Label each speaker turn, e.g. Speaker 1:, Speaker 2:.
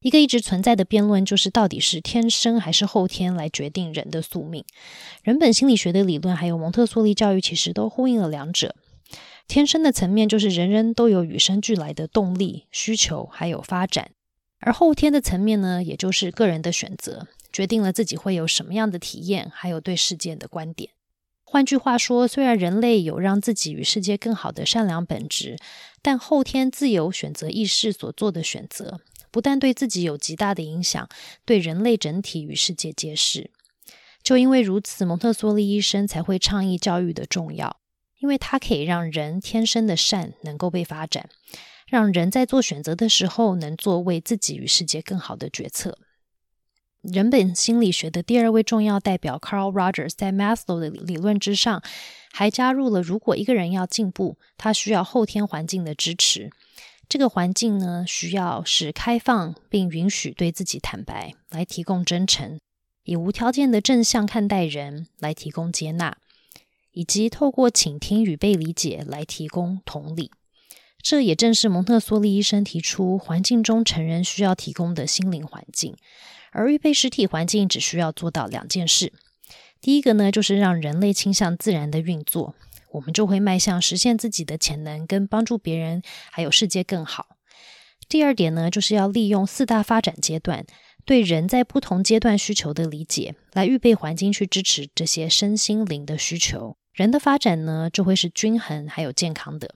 Speaker 1: 一个一直存在的辩论就是，到底是天生还是后天来决定人的宿命？人本心理学的理论还有蒙特梭利教育，其实都呼应了两者。天生的层面就是人人都有与生俱来的动力、需求还有发展，而后天的层面呢，也就是个人的选择，决定了自己会有什么样的体验，还有对世界的观点。换句话说，虽然人类有让自己与世界更好的善良本质，但后天自由选择意识所做的选择。不但对自己有极大的影响，对人类整体与世界皆是。就因为如此，蒙特梭利医生才会倡议教育的重要，因为它可以让人天生的善能够被发展，让人在做选择的时候能做为自己与世界更好的决策。人本心理学的第二位重要代表 Carl Rogers 在 Maslow 的理论之上，还加入了：如果一个人要进步，他需要后天环境的支持。这个环境呢，需要是开放并允许对自己坦白，来提供真诚；以无条件的正向看待人，来提供接纳；以及透过倾听与被理解来提供同理。这也正是蒙特梭利医生提出环境中成人需要提供的心灵环境。而预备实体环境只需要做到两件事：第一个呢，就是让人类倾向自然的运作。我们就会迈向实现自己的潜能，跟帮助别人还有世界更好。第二点呢，就是要利用四大发展阶段对人在不同阶段需求的理解，来预备环境去支持这些身心灵的需求。人的发展呢，就会是均衡还有健康的。